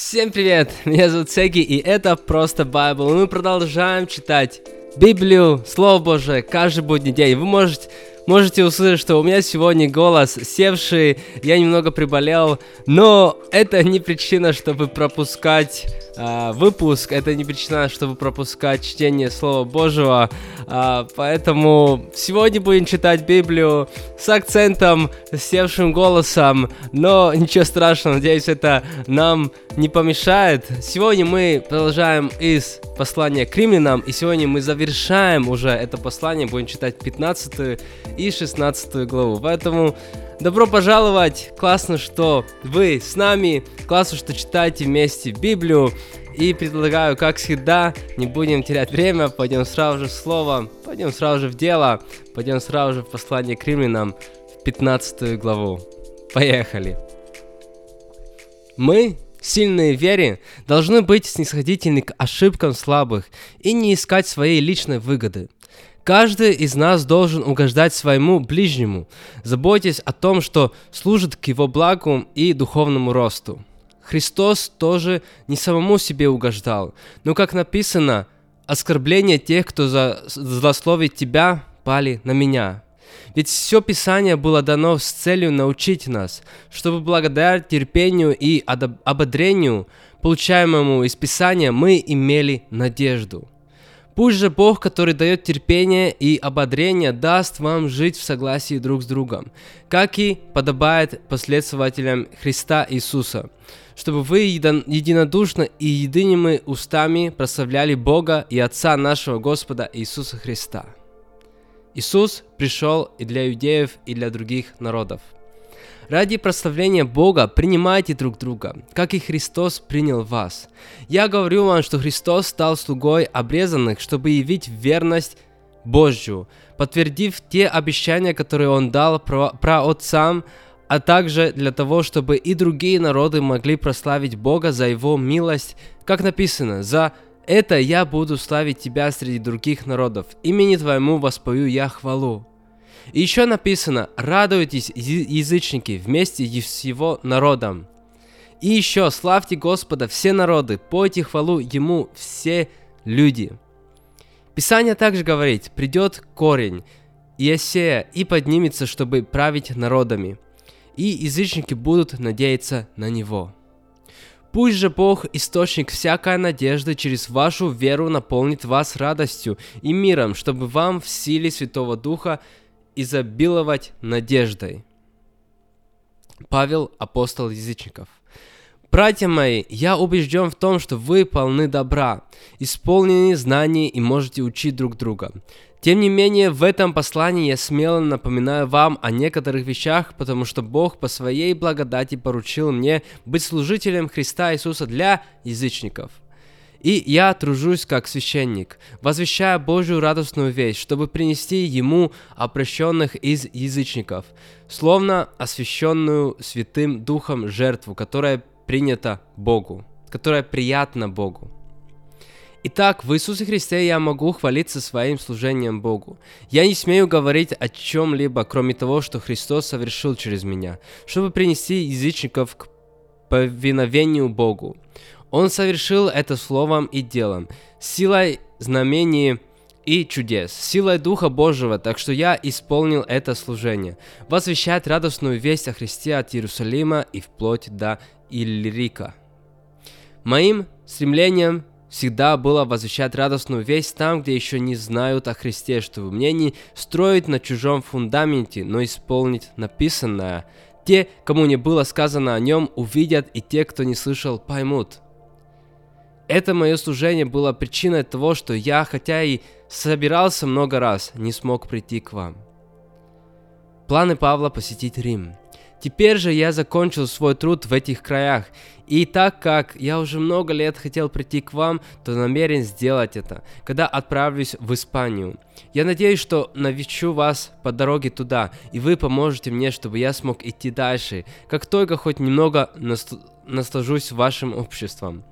Всем привет! Меня зовут Сеги, и это просто Bible. Мы продолжаем читать Библию, Слово Божие, каждый будний день. Вы можете, можете услышать, что у меня сегодня голос севший, я немного приболел, но это не причина, чтобы пропускать э, выпуск, это не причина, чтобы пропускать чтение Слова Божьего, э, поэтому сегодня будем читать Библию с акцентом, с севшим голосом, но ничего страшного, надеюсь, это нам не помешает. Сегодня мы продолжаем из послания к римлянам, и сегодня мы завершаем уже это послание, будем читать 15 и 16 главу, поэтому Добро пожаловать! Классно, что вы с нами, классно, что читаете вместе Библию. И предлагаю, как всегда, не будем терять время, пойдем сразу же в слово, пойдем сразу же в дело, пойдем сразу же в послание к римлянам, в 15 главу. Поехали! Мы, сильные в вере, должны быть снисходительны к ошибкам слабых и не искать своей личной выгоды – Каждый из нас должен угождать своему ближнему, заботясь о том, что служит к его благу и духовному росту. Христос тоже не самому себе угождал, но, как написано, оскорбления тех, кто за злословит тебя, пали на меня. Ведь все Писание было дано с целью научить нас, чтобы благодаря терпению и ободрению, получаемому из Писания, мы имели надежду. Пусть же Бог, который дает терпение и ободрение, даст вам жить в согласии друг с другом, как и подобает последователям Христа Иисуса, чтобы вы единодушно и едиными устами прославляли Бога и Отца нашего Господа Иисуса Христа. Иисус пришел и для иудеев, и для других народов – Ради прославления Бога принимайте друг друга, как и Христос принял вас. Я говорю вам, что Христос стал слугой обрезанных, чтобы явить верность Божью, подтвердив те обещания, которые Он дал про, про отцам, а также для того, чтобы и другие народы могли прославить Бога за Его милость, как написано, за это я буду славить Тебя среди других народов, имени Твоему воспою я хвалу. И еще написано, радуйтесь, язычники, вместе с его народом. И еще, славьте Господа все народы, пойте хвалу Ему все люди. Писание также говорит, придет корень Иосея и поднимется, чтобы править народами, и язычники будут надеяться на него. Пусть же Бог, источник всякой надежды, через вашу веру наполнит вас радостью и миром, чтобы вам в силе Святого Духа изобиловать надеждой. Павел, апостол язычников. Братья мои, я убежден в том, что вы полны добра, исполнены знаний и можете учить друг друга. Тем не менее, в этом послании я смело напоминаю вам о некоторых вещах, потому что Бог по своей благодати поручил мне быть служителем Христа Иисуса для язычников – и я тружусь как священник, возвещая Божью радостную весть, чтобы принести Ему обращенных из язычников, словно освященную Святым Духом жертву, которая принята Богу, которая приятна Богу. Итак, в Иисусе Христе я могу хвалиться своим служением Богу. Я не смею говорить о чем-либо, кроме того, что Христос совершил через меня, чтобы принести язычников к повиновению Богу. Он совершил это словом и делом, силой знамений и чудес, силой Духа Божьего, так что я исполнил это служение, возвещать радостную весть о Христе от Иерусалима и вплоть до Иллирика. Моим стремлением всегда было возвещать радостную весть там, где еще не знают о Христе, чтобы мне не строить на чужом фундаменте, но исполнить написанное. Те, кому не было сказано о нем, увидят, и те, кто не слышал, поймут. Это мое служение было причиной того, что я, хотя и собирался много раз, не смог прийти к вам. Планы Павла посетить Рим. Теперь же я закончил свой труд в этих краях, и так как я уже много лет хотел прийти к вам, то намерен сделать это, когда отправлюсь в Испанию. Я надеюсь, что навещу вас по дороге туда, и вы поможете мне, чтобы я смог идти дальше, как только хоть немного наслажусь вашим обществом.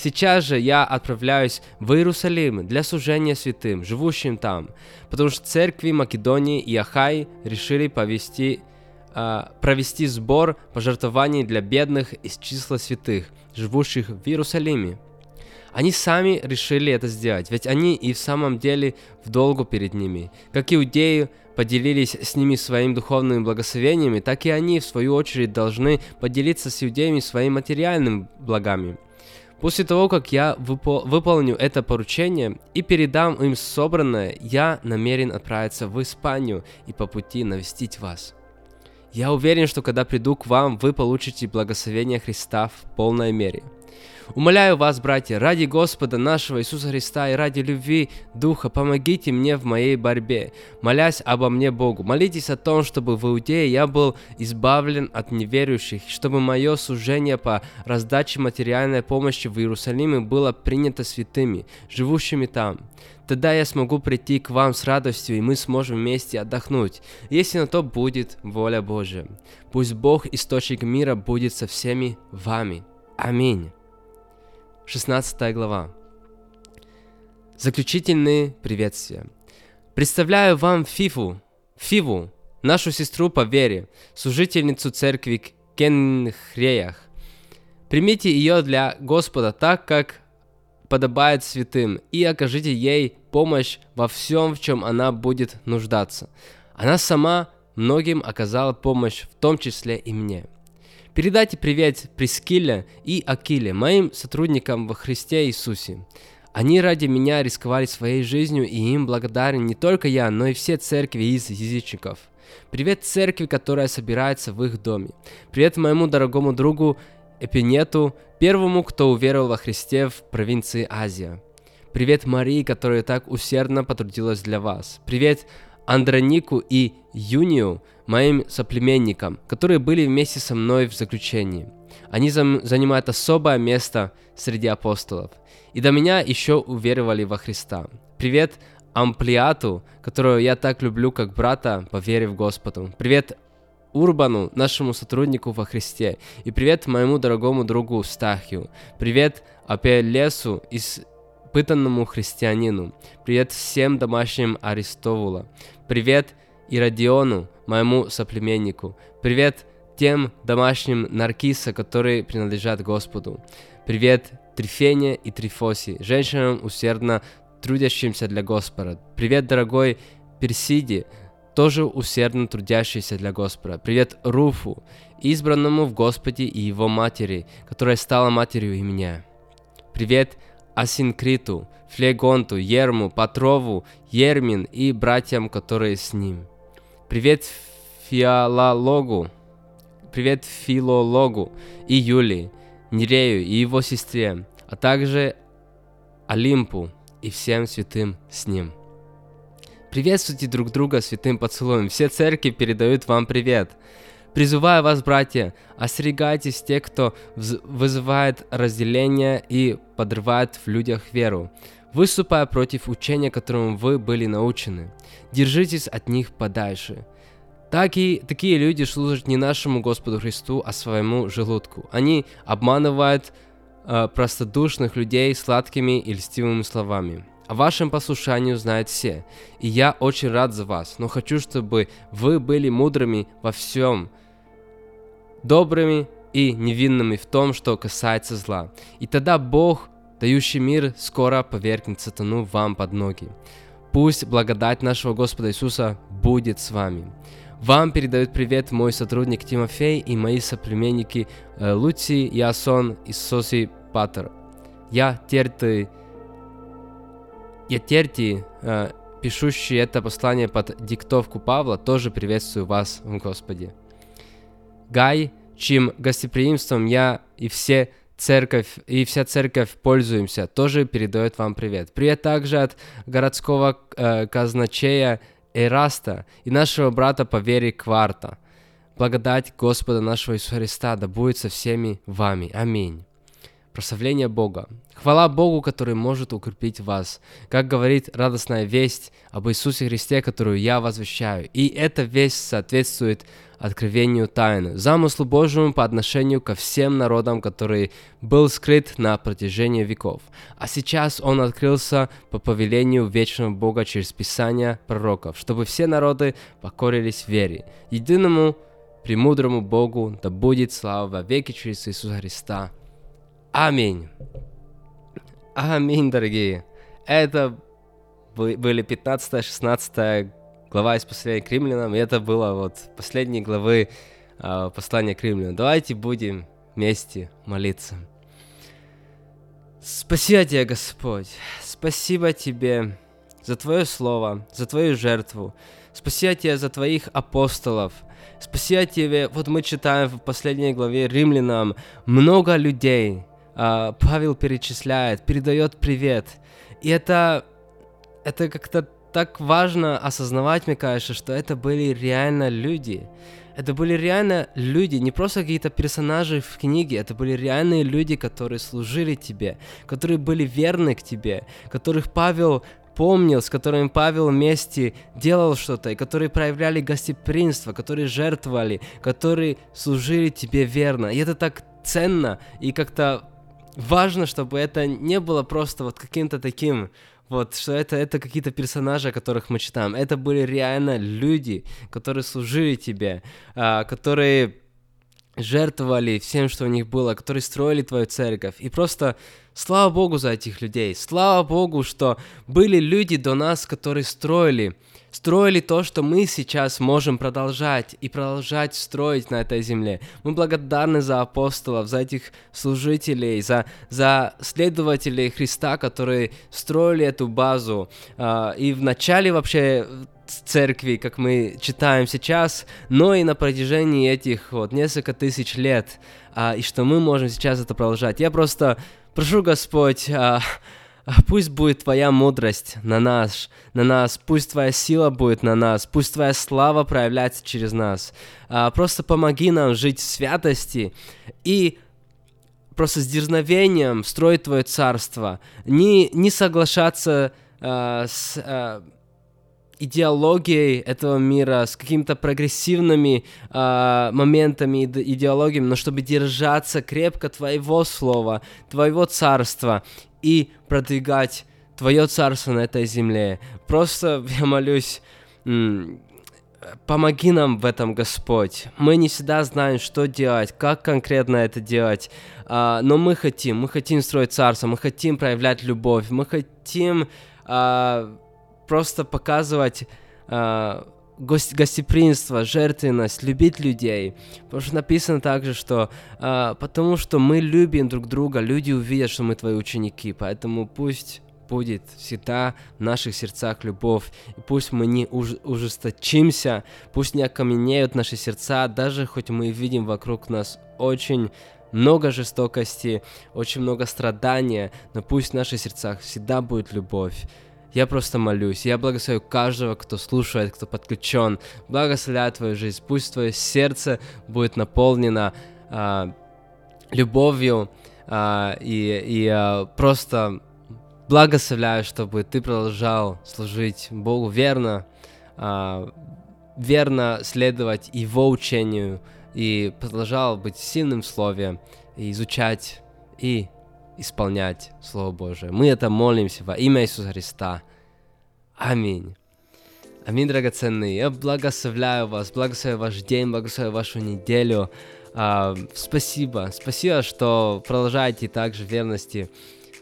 Сейчас же я отправляюсь в Иерусалим для служения святым, живущим там, потому что церкви Македонии и Ахай решили повести, э, провести сбор пожертвований для бедных из числа святых, живущих в Иерусалиме. Они сами решили это сделать, ведь они и в самом деле в долгу перед ними. Как иудеи поделились с ними своими духовными благословениями, так и они, в свою очередь, должны поделиться с иудеями своими материальными благами. После того, как я выпол- выполню это поручение и передам им собранное, я намерен отправиться в Испанию и по пути навестить вас. Я уверен, что когда приду к вам, вы получите благословение Христа в полной мере – Умоляю вас, братья, ради Господа нашего Иисуса Христа и ради любви Духа, помогите мне в моей борьбе, молясь обо мне Богу. Молитесь о том, чтобы в Иудее я был избавлен от неверующих, чтобы мое служение по раздаче материальной помощи в Иерусалиме было принято святыми, живущими там. Тогда я смогу прийти к вам с радостью, и мы сможем вместе отдохнуть, если на то будет воля Божия. Пусть Бог, источник мира, будет со всеми вами. Аминь. 16 глава. Заключительные приветствия. Представляю вам Фифу, Фиву, нашу сестру по вере, служительницу церкви Кенхреях. Примите ее для Господа так, как подобает святым, и окажите ей помощь во всем, в чем она будет нуждаться. Она сама многим оказала помощь, в том числе и мне – Передайте привет Прескиле и Акиле, моим сотрудникам во Христе Иисусе. Они ради меня рисковали своей жизнью, и им благодарен не только я, но и все церкви из язычников. Привет церкви, которая собирается в их доме. Привет моему дорогому другу Эпинету, первому, кто уверовал во Христе в провинции Азия. Привет Марии, которая так усердно потрудилась для вас. Привет Андронику и Юнию, моим соплеменникам, которые были вместе со мной в заключении. Они зам- занимают особое место среди апостолов. И до меня еще уверовали во Христа. Привет Амплиату, которого я так люблю как брата по вере в Господу. Привет Урбану, нашему сотруднику во Христе. И привет моему дорогому другу Стахию. Привет Апелесу из пытанному христианину. Привет всем домашним Аристовула. Привет Иродиону, моему соплеменнику. Привет тем домашним Наркиса, которые принадлежат Господу. Привет Трифене и Трифосе, женщинам усердно трудящимся для Господа. Привет, дорогой Персиде, тоже усердно трудящийся для Господа. Привет Руфу, избранному в Господе и его матери, которая стала матерью и меня. Привет Асинкриту, Флегонту, Ерму, Патрову, Ермин и братьям, которые с ним. Привет Фиалологу, привет Филологу и Юлии, Нерею и его сестре, а также Олимпу и всем святым с ним. Приветствуйте друг друга святым поцелуем. Все церкви передают вам привет. Призываю вас, братья, остерегайтесь тех, кто вызывает разделение и подрывает в людях веру, выступая против учения, которым вы были научены. Держитесь от них подальше. Так и такие люди служат не нашему Господу Христу, а своему желудку. Они обманывают э, простодушных людей сладкими и льстивыми словами. О вашем послушании знают все, и я очень рад за вас, но хочу, чтобы вы были мудрыми во всем, добрыми и невинными в том, что касается зла. И тогда Бог, дающий мир, скоро повергнет сатану вам под ноги. Пусть благодать нашего Господа Иисуса будет с вами. Вам передают привет мой сотрудник Тимофей и мои соплеменники э, Луций, Ясон и Соси Патер. Я Терти, я Терти, э, пишущий это послание под диктовку Павла, тоже приветствую вас в Господе. Гай, чьим гостеприимством я и все церковь и вся церковь пользуемся, тоже передает вам привет. Привет также от городского э, казначея Эраста и нашего брата по вере Кварта. Благодать Господа нашего Иисуса Христа да будет со всеми вами. Аминь. Прославление Бога. Хвала Богу, который может укрепить вас. Как говорит радостная весть об Иисусе Христе, которую я возвещаю. И эта весть соответствует откровению тайны, замыслу Божьему по отношению ко всем народам, который был скрыт на протяжении веков. А сейчас он открылся по повелению вечного Бога через Писания пророков, чтобы все народы покорились вере. Единому премудрому Богу да будет слава во веки через Иисуса Христа. Аминь. Аминь, дорогие. Это были 15-16 глава из послания к римлянам, и это было вот последние главы э, послания к римлянам. Давайте будем вместе молиться. Спасибо тебе, Господь. Спасибо тебе за Твое Слово, за Твою жертву. Спасибо тебе за Твоих апостолов. Спасибо тебе, вот мы читаем в последней главе Римлянам, много людей а, Павел перечисляет, передает привет. И это, это как-то так важно осознавать, мне кажется, что это были реально люди. Это были реально люди, не просто какие-то персонажи в книге, это были реальные люди, которые служили тебе, которые были верны к тебе, которых Павел помнил, с которыми Павел вместе делал что-то, и которые проявляли гостеприимство, которые жертвовали, которые служили тебе верно. И это так ценно, и как-то важно, чтобы это не было просто вот каким-то таким вот, что это, это какие-то персонажи, о которых мы читаем. Это были реально люди, которые служили тебе, а, которые жертвовали всем, что у них было, которые строили твою церковь. И просто слава Богу за этих людей. Слава Богу, что были люди до нас, которые строили строили то, что мы сейчас можем продолжать и продолжать строить на этой земле. Мы благодарны за апостолов, за этих служителей, за, за следователей Христа, которые строили эту базу. А, и в начале вообще церкви, как мы читаем сейчас, но и на протяжении этих вот несколько тысяч лет, а, и что мы можем сейчас это продолжать. Я просто прошу Господь, а, а пусть будет Твоя мудрость на нас, на нас, пусть Твоя сила будет на нас, пусть Твоя слава проявляется через нас. А, просто помоги нам жить в святости и просто с дерзновением строить Твое царство, не, не соглашаться с идеологией этого мира, с какими-то прогрессивными э, моментами, идеологиями, но чтобы держаться крепко Твоего Слова, Твоего Царства и продвигать Твое Царство на этой земле. Просто я молюсь, помоги нам в этом, Господь. Мы не всегда знаем, что делать, как конкретно это делать, а, но мы хотим, мы хотим строить Царство, мы хотим проявлять любовь, мы хотим а, просто показывать гость, гостеприимство, жертвенность, любить людей. Потому что написано также, что э, потому что мы любим друг друга, люди увидят, что мы твои ученики. Поэтому пусть будет всегда в наших сердцах любовь. И пусть мы не уж, ужесточимся, пусть не окаменеют наши сердца, даже хоть мы видим вокруг нас очень много жестокости, очень много страдания, но пусть в наших сердцах всегда будет любовь. Я просто молюсь. Я благословляю каждого, кто слушает, кто подключен. Благословляю твою жизнь. Пусть твое сердце будет наполнено а, любовью а, и, и а, просто благословляю, чтобы ты продолжал служить Богу верно, а, верно следовать Его учению и продолжал быть сильным в Слове, и изучать и исполнять Слово Божие. Мы это молимся во имя Иисуса Христа. Аминь. Аминь, драгоценные. Я благословляю вас, благословляю ваш день, благословляю вашу неделю. А, спасибо, спасибо, что продолжаете также верности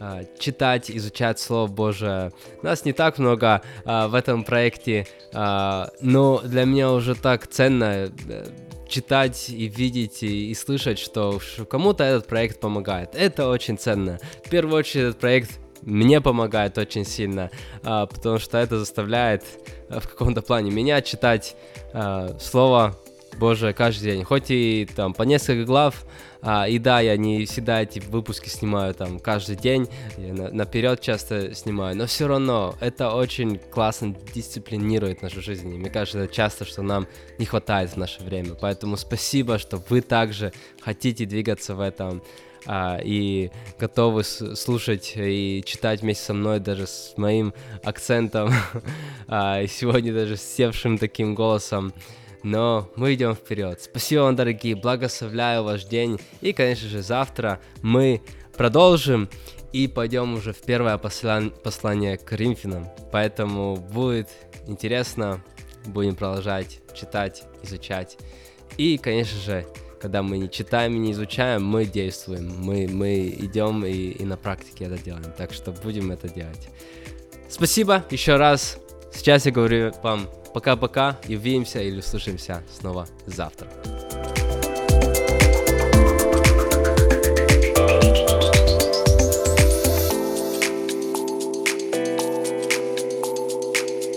а, читать, изучать Слово Божие. Нас не так много а, в этом проекте, а, но для меня уже так ценно э, читать и видеть и, и слышать, что кому-то этот проект помогает. Это очень ценно. В первую очередь этот проект мне помогает очень сильно, а, потому что это заставляет а, в каком-то плане меня читать а, слово Боже каждый день, хоть и там по несколько глав, а, и да, я не всегда эти выпуски снимаю там каждый день, я на, наперед часто снимаю, но все равно это очень классно дисциплинирует нашу жизнь. И мне кажется, это часто, что нам не хватает в наше время. Поэтому спасибо, что вы также хотите двигаться в этом а, и готовы слушать и читать вместе со мной даже с моим акцентом, а, и сегодня даже с севшим таким голосом но мы идем вперед. Спасибо вам, дорогие, благословляю ваш день. И, конечно же, завтра мы продолжим и пойдем уже в первое послание к Римфинам. Поэтому будет интересно, будем продолжать читать, изучать. И, конечно же, когда мы не читаем и не изучаем, мы действуем, мы, мы идем и, и на практике это делаем. Так что будем это делать. Спасибо еще раз. Сейчас я говорю вам пока-пока и увидимся или услышимся снова завтра.